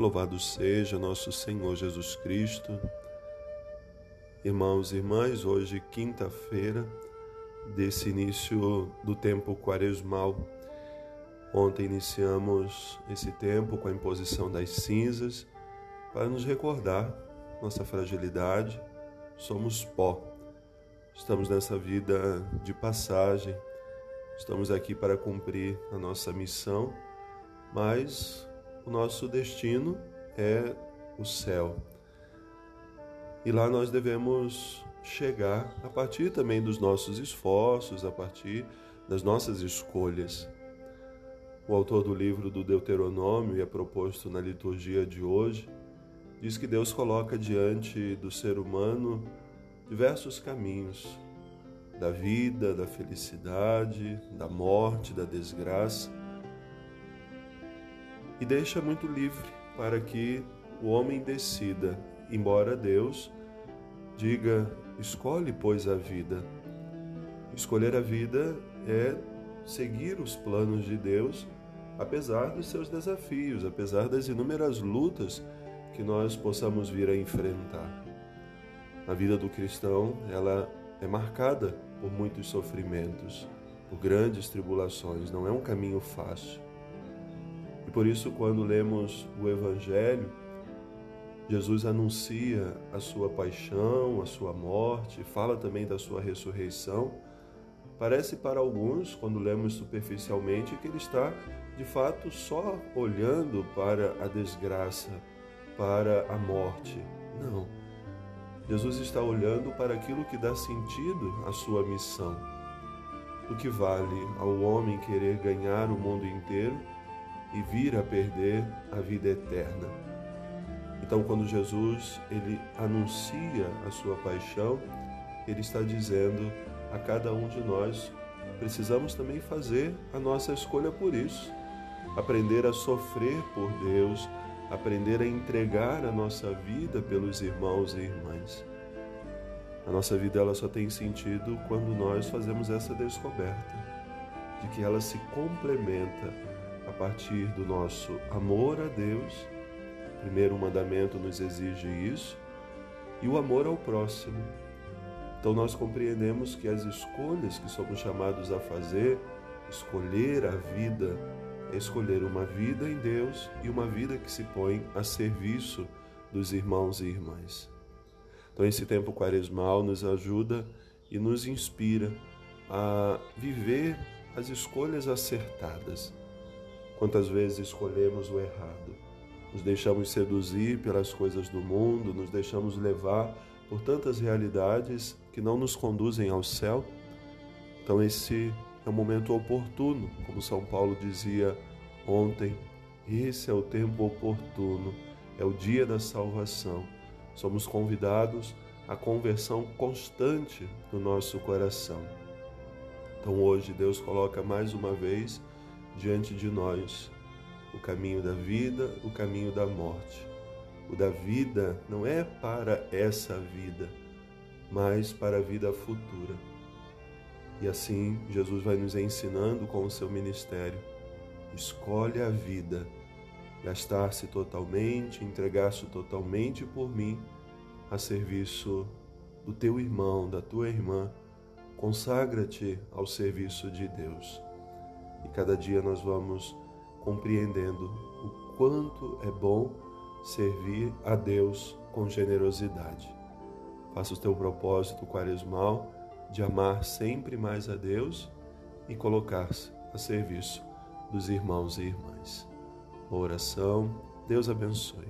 Louvado seja nosso Senhor Jesus Cristo. Irmãos e irmãs, hoje, quinta-feira, desse início do tempo quaresmal. Ontem iniciamos esse tempo com a imposição das cinzas para nos recordar nossa fragilidade. Somos pó. Estamos nessa vida de passagem. Estamos aqui para cumprir a nossa missão, mas nosso destino é o céu. E lá nós devemos chegar a partir também dos nossos esforços, a partir das nossas escolhas. O autor do livro do Deuteronômio, e é proposto na liturgia de hoje, diz que Deus coloca diante do ser humano diversos caminhos da vida, da felicidade, da morte, da desgraça e deixa muito livre para que o homem decida, embora Deus diga: escolhe, pois, a vida. Escolher a vida é seguir os planos de Deus, apesar dos seus desafios, apesar das inúmeras lutas que nós possamos vir a enfrentar. A vida do cristão, ela é marcada por muitos sofrimentos, por grandes tribulações, não é um caminho fácil. E por isso, quando lemos o Evangelho, Jesus anuncia a sua paixão, a sua morte, fala também da sua ressurreição. Parece para alguns, quando lemos superficialmente, que ele está de fato só olhando para a desgraça, para a morte. Não. Jesus está olhando para aquilo que dá sentido à sua missão. O que vale ao homem querer ganhar o mundo inteiro e vir a perder a vida eterna. Então, quando Jesus ele anuncia a sua paixão, ele está dizendo a cada um de nós precisamos também fazer a nossa escolha por isso, aprender a sofrer por Deus, aprender a entregar a nossa vida pelos irmãos e irmãs. A nossa vida ela só tem sentido quando nós fazemos essa descoberta de que ela se complementa a partir do nosso amor a Deus. O primeiro mandamento nos exige isso, e o amor ao próximo. Então nós compreendemos que as escolhas que somos chamados a fazer, escolher a vida, é escolher uma vida em Deus e uma vida que se põe a serviço dos irmãos e irmãs. Então esse tempo quaresmal nos ajuda e nos inspira a viver as escolhas acertadas Quantas vezes escolhemos o errado? Nos deixamos seduzir pelas coisas do mundo, nos deixamos levar por tantas realidades que não nos conduzem ao céu. Então, esse é o momento oportuno, como São Paulo dizia ontem. Esse é o tempo oportuno, é o dia da salvação. Somos convidados à conversão constante do nosso coração. Então, hoje, Deus coloca mais uma vez diante de nós o caminho da vida, o caminho da morte. O da vida não é para essa vida, mas para a vida futura. E assim Jesus vai nos ensinando com o seu ministério. Escolhe a vida, gastar-se totalmente, entregar-se totalmente por mim a serviço do teu irmão, da tua irmã. Consagra-te ao serviço de Deus. E cada dia nós vamos compreendendo o quanto é bom servir a Deus com generosidade. Faça o teu propósito quaresmal de amar sempre mais a Deus e colocar-se a serviço dos irmãos e irmãs. Oração, Deus abençoe.